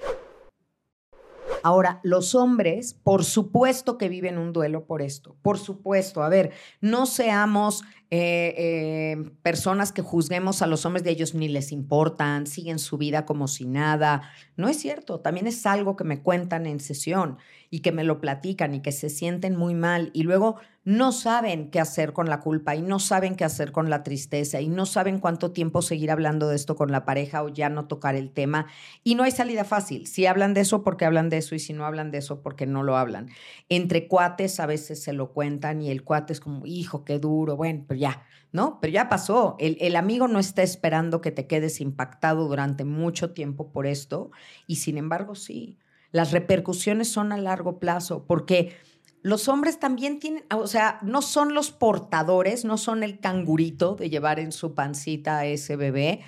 Ahora, los hombres, por supuesto que viven un duelo por esto, por supuesto. A ver, no seamos eh, eh, personas que juzguemos a los hombres de ellos ni les importan, siguen su vida como si nada. No es cierto, también es algo que me cuentan en sesión y que me lo platican y que se sienten muy mal y luego no saben qué hacer con la culpa y no saben qué hacer con la tristeza y no saben cuánto tiempo seguir hablando de esto con la pareja o ya no tocar el tema y no hay salida fácil. Si hablan de eso, porque hablan de eso y si no hablan de eso, porque no lo hablan. Entre cuates a veces se lo cuentan y el cuate es como, hijo, qué duro, bueno, pero ya, ¿no? Pero ya pasó. El, el amigo no está esperando que te quedes impactado durante mucho tiempo por esto y sin embargo sí. Las repercusiones son a largo plazo porque los hombres también tienen, o sea, no son los portadores, no son el cangurito de llevar en su pancita a ese bebé,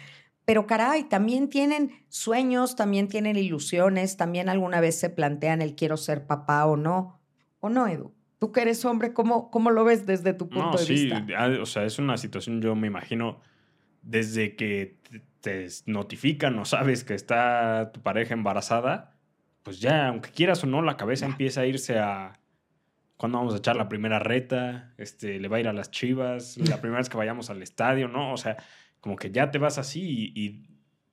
pero caray, también tienen sueños, también tienen ilusiones, también alguna vez se plantean el quiero ser papá o no. ¿O no, Edu? Tú que eres hombre, ¿cómo, cómo lo ves desde tu punto de vista? Sí, ah, o sea, es una situación, yo me imagino, desde que te notifican o sabes que está tu pareja embarazada, pues ya, aunque quieras o no, la cabeza empieza a irse a cuándo vamos a echar la primera reta, este, le va a ir a las chivas, la primera vez que vayamos al estadio, ¿no? O sea, como que ya te vas así y,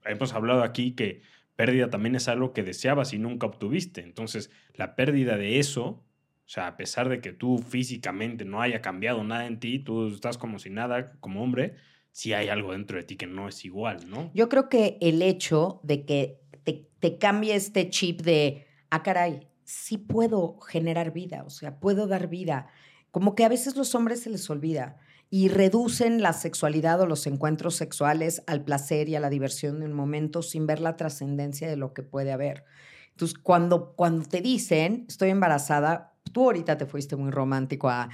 hemos hablado aquí que pérdida también es algo que deseabas y nunca obtuviste. Entonces, la pérdida de eso, o sea, a pesar de que tú físicamente no haya cambiado nada en ti, tú estás como si nada, como hombre, sí hay algo dentro de ti que no es igual, ¿no? Yo creo que el hecho de que te, cambie este chip de, ah, caray, sí puedo generar vida, o sea, puedo dar vida. Como que a veces los hombres se les olvida y reducen la sexualidad o los encuentros sexuales al placer y a la diversión de un momento sin ver la trascendencia de lo que puede haber. Entonces, cuando, cuando te dicen, estoy embarazada, tú ahorita te fuiste muy romántico a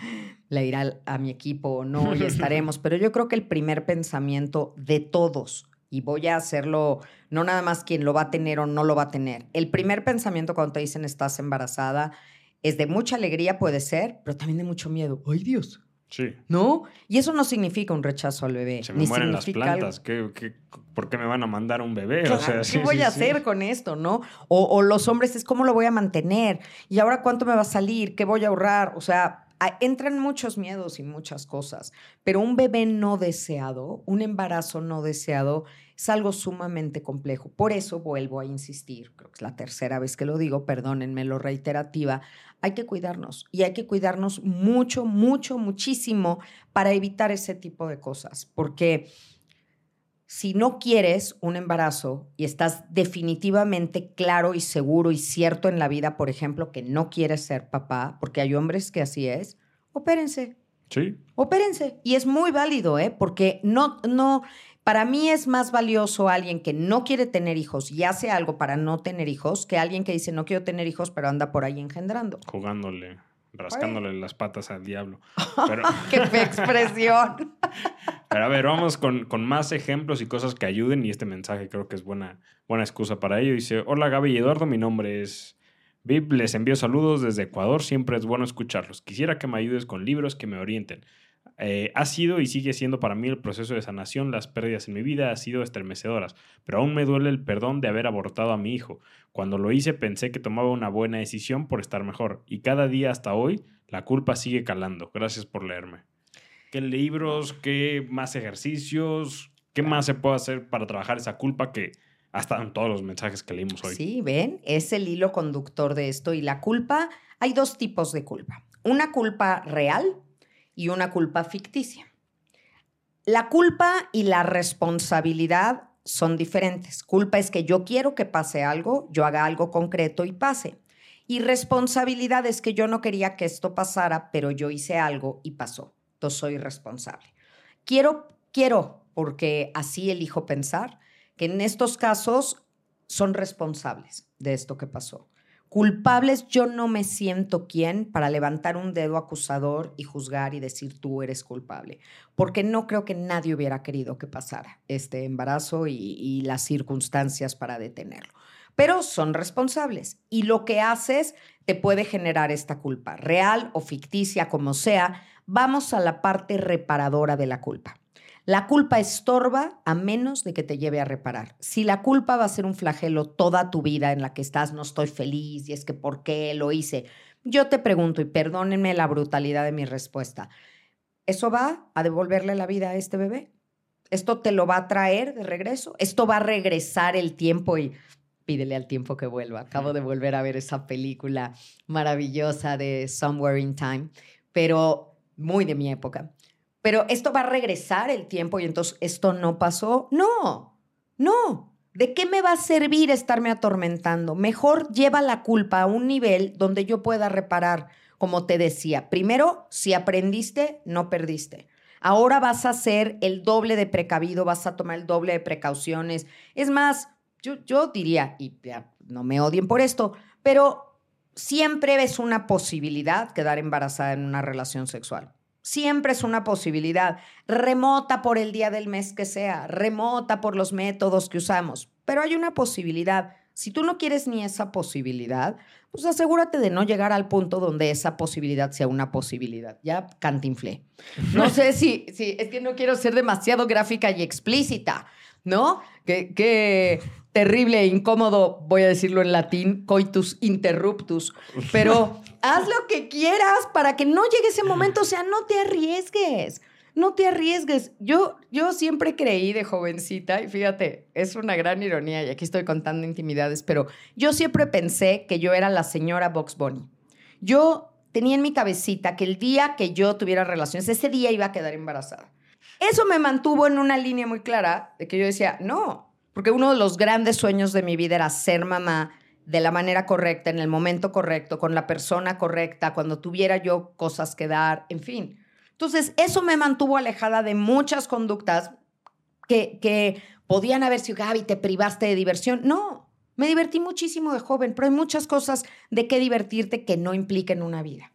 le irá a mi equipo, no, y estaremos, pero yo creo que el primer pensamiento de todos y voy a hacerlo, no nada más quien lo va a tener o no lo va a tener. El primer pensamiento cuando te dicen estás embarazada es de mucha alegría, puede ser, pero también de mucho miedo. ¡Ay, Dios! Sí. ¿No? Y eso no significa un rechazo al bebé. Se me mueren las plantas. ¿Qué, por qué me van a mandar un bebé? o sea, ¿Qué voy a hacer con esto, no? O, o los hombres es cómo lo voy a mantener. ¿Y ahora cuánto me va a salir? ¿Qué voy a ahorrar? O sea, entran muchos miedos y muchas cosas, pero un bebé no deseado, un embarazo no deseado, es algo sumamente complejo. Por eso vuelvo a insistir, creo que es la tercera vez que lo digo, perdónenme lo reiterativa, hay que cuidarnos y hay que cuidarnos mucho, mucho, muchísimo para evitar ese tipo de cosas, porque si no quieres un embarazo y estás definitivamente claro y seguro y cierto en la vida, por ejemplo, que no quieres ser papá, porque hay hombres que así es, opérense. Sí. Opérense. Y es muy válido, ¿eh? Porque no, no, para mí es más valioso alguien que no quiere tener hijos y hace algo para no tener hijos que alguien que dice no quiero tener hijos, pero anda por ahí engendrando. Jugándole rascándole las patas al diablo. ¡Qué expresión! Pero a ver, vamos con, con, más ejemplos y cosas que ayuden y este mensaje creo que es buena, buena excusa para ello. Dice, hola Gaby y Eduardo, mi nombre es Vip, les envío saludos desde Ecuador, siempre es bueno escucharlos. Quisiera que me ayudes con libros que me orienten. Eh, ha sido y sigue siendo para mí el proceso de sanación. Las pérdidas en mi vida han sido estremecedoras, pero aún me duele el perdón de haber abortado a mi hijo. Cuando lo hice pensé que tomaba una buena decisión por estar mejor y cada día hasta hoy la culpa sigue calando. Gracias por leerme. ¿Qué libros, qué más ejercicios, qué más se puede hacer para trabajar esa culpa que hasta en todos los mensajes que leímos hoy? Sí, ven, es el hilo conductor de esto y la culpa, hay dos tipos de culpa. Una culpa real, y una culpa ficticia. La culpa y la responsabilidad son diferentes. Culpa es que yo quiero que pase algo, yo haga algo concreto y pase. Y responsabilidad es que yo no quería que esto pasara, pero yo hice algo y pasó. Entonces soy responsable. Quiero, quiero, porque así elijo pensar, que en estos casos son responsables de esto que pasó. Culpables, yo no me siento quien para levantar un dedo acusador y juzgar y decir tú eres culpable, porque no creo que nadie hubiera querido que pasara este embarazo y, y las circunstancias para detenerlo. Pero son responsables y lo que haces te puede generar esta culpa, real o ficticia, como sea. Vamos a la parte reparadora de la culpa. La culpa estorba a menos de que te lleve a reparar. Si la culpa va a ser un flagelo toda tu vida en la que estás, no estoy feliz y es que por qué lo hice, yo te pregunto y perdónenme la brutalidad de mi respuesta. ¿Eso va a devolverle la vida a este bebé? ¿Esto te lo va a traer de regreso? ¿Esto va a regresar el tiempo y pídele al tiempo que vuelva? Acabo de volver a ver esa película maravillosa de Somewhere in Time, pero muy de mi época. Pero esto va a regresar el tiempo y entonces esto no pasó. No, no. ¿De qué me va a servir estarme atormentando? Mejor lleva la culpa a un nivel donde yo pueda reparar, como te decía. Primero, si aprendiste, no perdiste. Ahora vas a ser el doble de precavido, vas a tomar el doble de precauciones. Es más, yo, yo diría, y no me odien por esto, pero siempre es una posibilidad quedar embarazada en una relación sexual. Siempre es una posibilidad, remota por el día del mes que sea, remota por los métodos que usamos, pero hay una posibilidad. Si tú no quieres ni esa posibilidad, pues asegúrate de no llegar al punto donde esa posibilidad sea una posibilidad. Ya cantinflé. No sé si, si es que no quiero ser demasiado gráfica y explícita, ¿no? Qué, terrible e incómodo, voy a decirlo en latín, coitus interruptus. Pero haz lo que quieras para que no llegue ese momento, o sea, no te arriesgues no te arriesgues. Yo, yo siempre creí de jovencita, y fíjate, es una gran ironía, y aquí estoy contando intimidades, pero yo siempre pensé que yo era la señora Box Bunny. Yo tenía en mi cabecita que el día que yo tuviera relaciones, ese día iba a quedar embarazada. Eso me mantuvo en una línea muy clara de que yo decía, no, porque uno de los grandes sueños de mi vida era ser mamá de la manera correcta, en el momento correcto, con la persona correcta, cuando tuviera yo cosas que dar, en fin. Entonces, eso me mantuvo alejada de muchas conductas que, podían haber sido, Gaby, te privaste de diversión. No, me divertí muchísimo de joven, pero hay muchas cosas de qué divertirte que no impliquen una vida.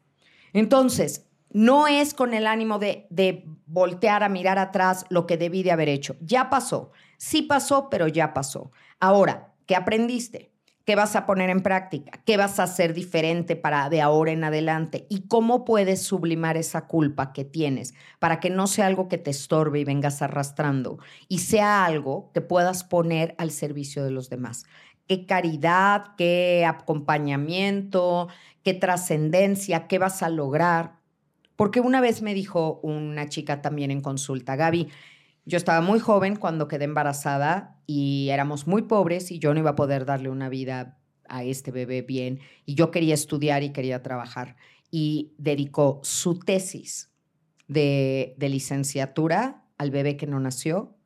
Entonces, no es con el ánimo de, de, voltear a mirar atrás lo que debí de haber hecho. Ya pasó. Sí pasó, pero ya pasó. Ahora, ¿qué aprendiste? ¿Qué vas a poner en práctica? ¿Qué vas a hacer diferente para de ahora en adelante? ¿Y cómo puedes sublimar esa culpa que tienes para que no sea algo que te estorbe y vengas arrastrando y sea algo que puedas poner al servicio de los demás? ¿Qué caridad, qué acompañamiento, qué trascendencia, qué vas a lograr? Porque una vez me dijo una chica también en consulta, Gaby, yo estaba muy joven cuando quedé embarazada y éramos muy pobres y yo no iba a poder darle una vida a este bebé bien y yo quería estudiar y quería trabajar y dedicó su tesis de, de licenciatura al bebé que no nació,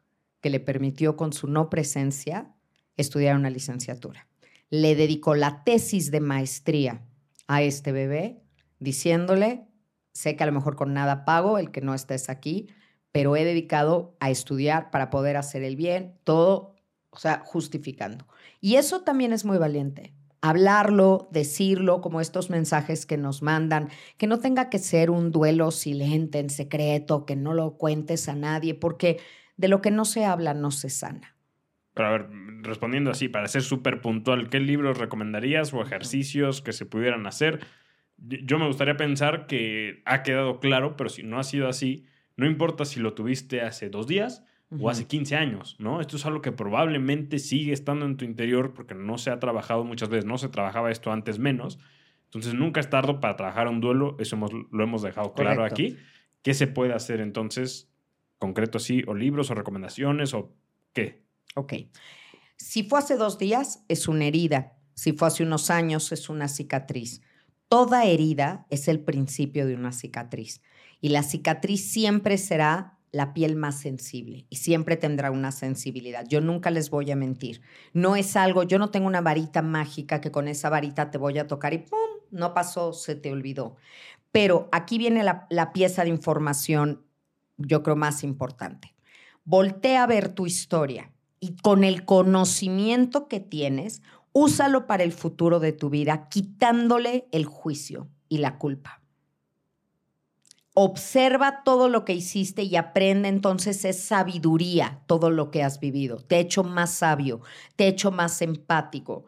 que le permitió con su no presencia estudiar una licenciatura. Le dedicó la tesis de maestría a este bebé diciéndole sé que a lo mejor con nada pago el que no estés aquí, pero he dedicado a estudiar para poder hacer el bien, todo, o sea, justificando. Y eso también es muy valiente. Hablarlo, decirlo, como estos mensajes que nos mandan, que no tenga que ser un duelo silente, en secreto, que no lo cuentes a nadie, porque de lo que no se habla no se sana. Pero a ver, respondiendo así, para ser súper puntual, ¿qué libros recomendarías o ejercicios que se pudieran hacer? yo me gustaría pensar que ha quedado claro, pero si no ha sido así, no importa si lo tuviste hace dos días o hace 15 años, ¿no? Esto es algo que probablemente sigue estando en tu interior porque no se ha trabajado muchas veces, no se trabajaba esto antes menos. Entonces nunca es tarde para trabajar un duelo, eso lo hemos dejado claro aquí. ¿Qué se puede hacer entonces, concreto así, o libros o recomendaciones o qué? Ok. Si fue hace dos días, es una herida. Si fue hace unos años, es una cicatriz. Toda herida es el principio de una cicatriz y la cicatriz siempre será la piel más sensible y siempre tendrá una sensibilidad. Yo nunca les voy a mentir. No es algo, yo no tengo una varita mágica que con esa varita te voy a tocar y ¡pum! No pasó, se te olvidó. Pero aquí viene la, pieza de información, yo creo, más importante. Voltea a ver tu historia y con el conocimiento que tienes, úsalo para el futuro de tu vida, quitándole el juicio y la culpa. Observa todo lo que hiciste y aprende entonces es sabiduría todo lo que has vivido. Te he hecho más sabio, te he hecho más empático.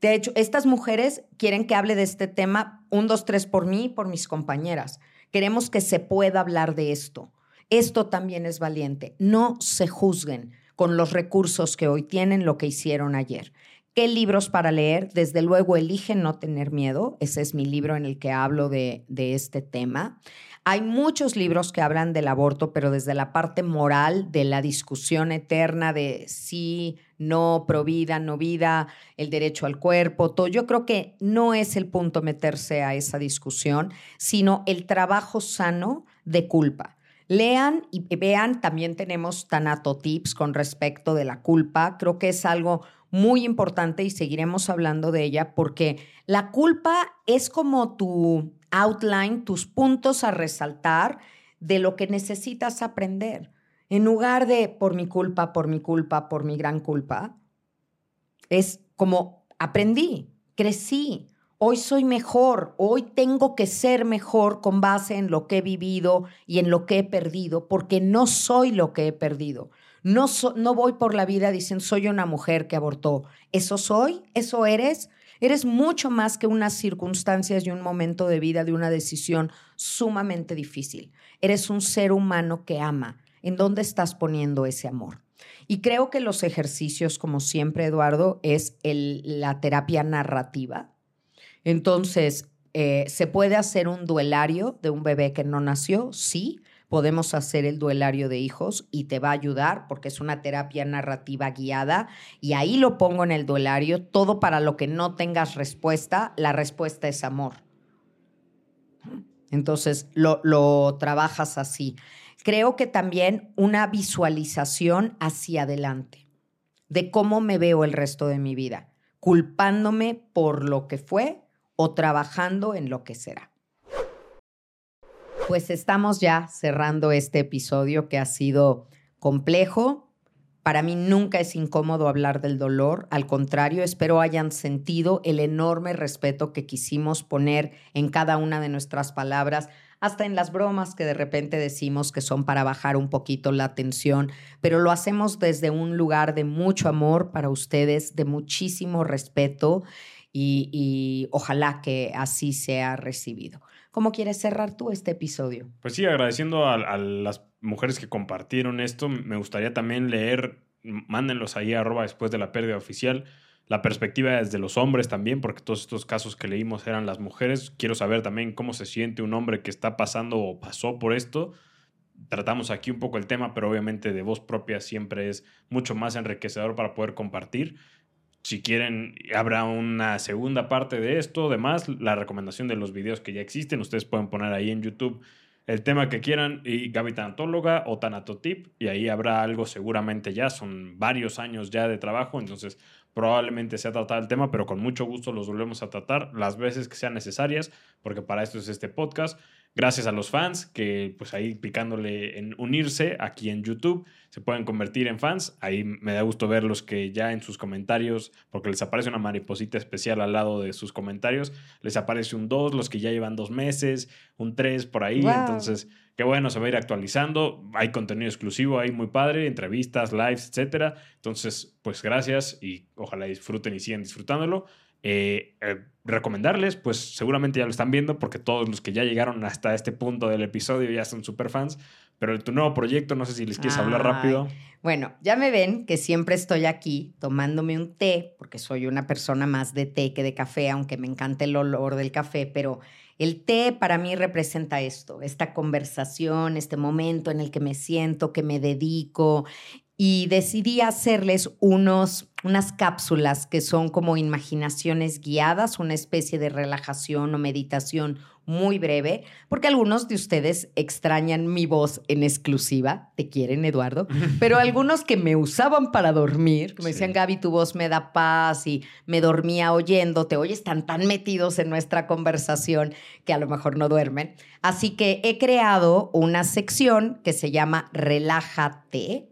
De hecho, estas mujeres quieren que hable de este tema un, dos, tres por mí y por mis compañeras. Queremos que se pueda hablar de esto. Esto también es valiente. No se juzguen con los recursos que hoy tienen lo que hicieron ayer. ¿Qué libros para leer? Desde luego, eligen no tener miedo. Ese es mi libro en el que hablo de, de este tema. Hay muchos libros que hablan del aborto, pero desde la parte moral de la discusión eterna de sí, no, pro vida, no vida, el derecho al cuerpo, todo. Yo creo que no es el punto meterse a esa discusión, sino el trabajo sano de culpa. Lean y vean, también tenemos Tanato Tips con respecto de la culpa. Creo que es algo muy importante y seguiremos hablando de ella porque la culpa es como tu outline, tus puntos a resaltar de lo que necesitas aprender. En lugar de por mi culpa, por mi culpa, por mi gran culpa, es como aprendí, crecí, hoy soy mejor, hoy tengo que ser mejor con base en lo que he vivido y en lo que he perdido, porque no soy lo que he perdido. No, no voy por la vida diciendo soy una mujer que abortó. ¿Eso soy? ¿Eso eres? Eres mucho más que unas circunstancias y un momento de vida de una decisión sumamente difícil. Eres un ser humano que ama. ¿En dónde estás poniendo ese amor? Y creo que los ejercicios, como siempre, Eduardo, es la terapia narrativa. Entonces, eh, ¿se puede hacer un duelario de un bebé que no nació? Sí podemos hacer el duelario de hijos y te va a ayudar porque es una terapia narrativa guiada y ahí lo pongo en el duelario, todo para lo que no tengas respuesta, la respuesta es amor. Entonces lo, lo trabajas así. Creo que también una visualización hacia adelante de cómo me veo el resto de mi vida, culpándome por lo que fue o trabajando en lo que será. Pues estamos ya cerrando este episodio que ha sido complejo. Para mí nunca es incómodo hablar del dolor, al contrario, espero hayan sentido el enorme respeto que quisimos poner en cada una de nuestras palabras, hasta en las bromas que de repente decimos que son para bajar un poquito la tensión, pero lo hacemos desde un lugar de mucho amor para ustedes, de muchísimo respeto y, y ojalá que así sea recibido. ¿Cómo quieres cerrar tú este episodio? Pues sí, agradeciendo a, las mujeres que compartieron esto, me gustaría también leer, mándenlos ahí arroba después de la pérdida oficial, la perspectiva desde los hombres también, porque todos estos casos que leímos eran las mujeres. Quiero saber también cómo se siente un hombre que está pasando o pasó por esto. Tratamos aquí un poco el tema, pero obviamente de voz propia siempre es mucho más enriquecedor para poder compartir. Si quieren, habrá una segunda parte de esto. Además, la recomendación de los videos que ya existen. Ustedes pueden poner ahí en YouTube el tema que quieran y Gaby Tanatóloga o Tanatotip. Y ahí habrá algo seguramente ya. Son varios años ya de trabajo. Entonces, probablemente sea tratado el tema, pero con mucho gusto los volvemos a tratar las veces que sean necesarias, porque para esto es este podcast. Gracias a los fans que pues ahí picándole en unirse aquí en YouTube se pueden convertir en fans. Ahí me da gusto ver los que ya en sus comentarios, porque les aparece una mariposita especial al lado de sus comentarios, les aparece un 2, los que ya llevan dos meses, un 3 por ahí. Entonces, qué bueno, se va a ir actualizando. Hay contenido exclusivo ahí muy padre, entrevistas, lives, etcétera. Entonces, pues gracias y ojalá disfruten y sigan disfrutándolo. Eh, eh, recomendarles, pues seguramente ya lo están viendo porque todos los que ya llegaron hasta este punto del episodio ya son super fans, pero tu nuevo proyecto, no sé si les quieres hablar rápido. Bueno, ya me ven que siempre estoy aquí tomándome un té, porque soy una persona más de té que de café, aunque me encanta el olor del café, pero el té para mí representa esto, esta conversación, este momento en el que me siento, que me dedico y decidí hacerles unos, unas cápsulas que son como imaginaciones guiadas, una especie de relajación o meditación muy breve, porque algunos de ustedes extrañan mi voz en exclusiva, te quieren Eduardo, pero algunos que me usaban para dormir, me decían Gaby, tu voz me da paz y me dormía oyéndote, hoy están tan metidos en nuestra conversación que a lo mejor no duermen. Así que he creado una sección que se llama Relájate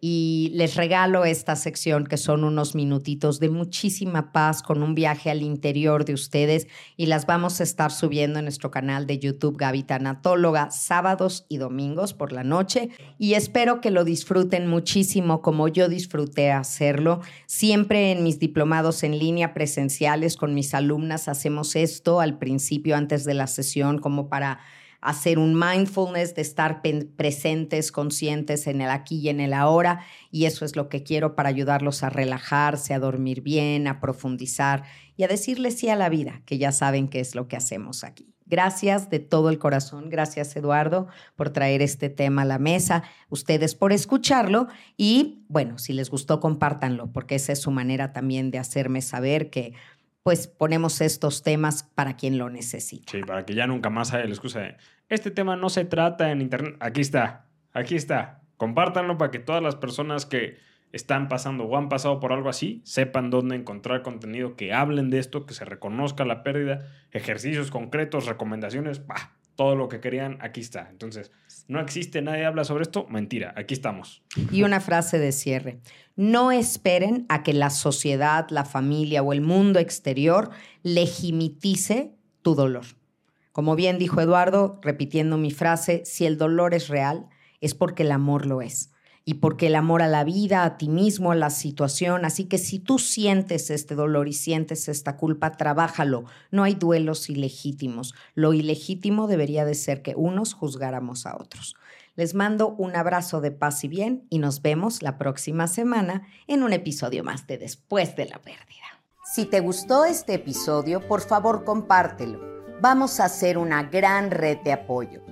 y les regalo esta sección que son unos minutitos de muchísima paz con un viaje al interior de ustedes y las vamos a estar subiendo en nuestro canal de YouTube Gaby Tanatóloga sábados y domingos por la noche y espero que lo disfruten muchísimo como yo disfruté hacerlo. Siempre en mis diplomados en línea presenciales con mis alumnas hacemos esto al principio antes de la sesión como para hacer un mindfulness, de estar presentes, conscientes en el aquí y en el ahora. Y eso es lo que quiero para ayudarlos a relajarse, a dormir bien, a profundizar y a decirles sí a la vida, que ya saben qué es lo que hacemos aquí. Gracias de todo el corazón. Gracias, Eduardo, por traer este tema a la mesa. Ustedes por escucharlo. Y bueno, si les gustó, compártanlo, porque esa es su manera también de hacerme saber que pues ponemos estos temas para quien lo necesita. Sí, para que ya nunca más haya la excusa de, este tema no se trata en Internet. Aquí está, aquí está. Compártanlo para que todas las personas que están pasando o han pasado por algo así sepan dónde encontrar contenido que hablen de esto, que se reconozca la pérdida, ejercicios concretos, recomendaciones, bah, todo lo que querían, aquí está. Entonces, no existe, nadie habla sobre esto, mentira, aquí estamos. Y una frase de cierre, no esperen a que la sociedad, la familia o el mundo exterior legitimice tu dolor. Como bien dijo Eduardo, repitiendo mi frase, si el dolor es real, es porque el amor lo es y porque el amor a la vida, a ti mismo, a la situación. Así que si tú sientes este dolor y sientes esta culpa, trabájalo. No hay duelos ilegítimos. Lo ilegítimo debería de ser que unos juzgáramos a otros. Les mando un abrazo de paz y bien y nos vemos la próxima semana en un episodio más de Después de la Pérdida. Si te gustó este episodio, por favor compártelo. Vamos a hacer una gran red de apoyo.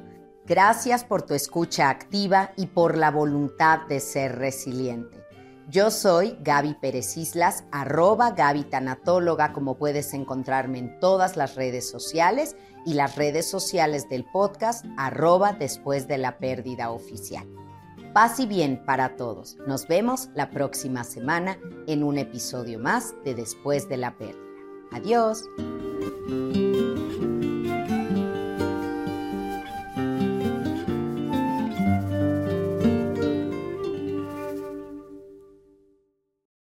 Gracias por tu escucha activa y por la voluntad de ser resiliente. Yo soy Gaby Pérez Islas, arroba Gaby Tanatóloga, como puedes encontrarme en todas las redes sociales y las redes sociales del podcast, arroba después de la pérdida oficial. Paz y bien para todos. Nos vemos la próxima semana en un episodio más de Después de la pérdida. Adiós.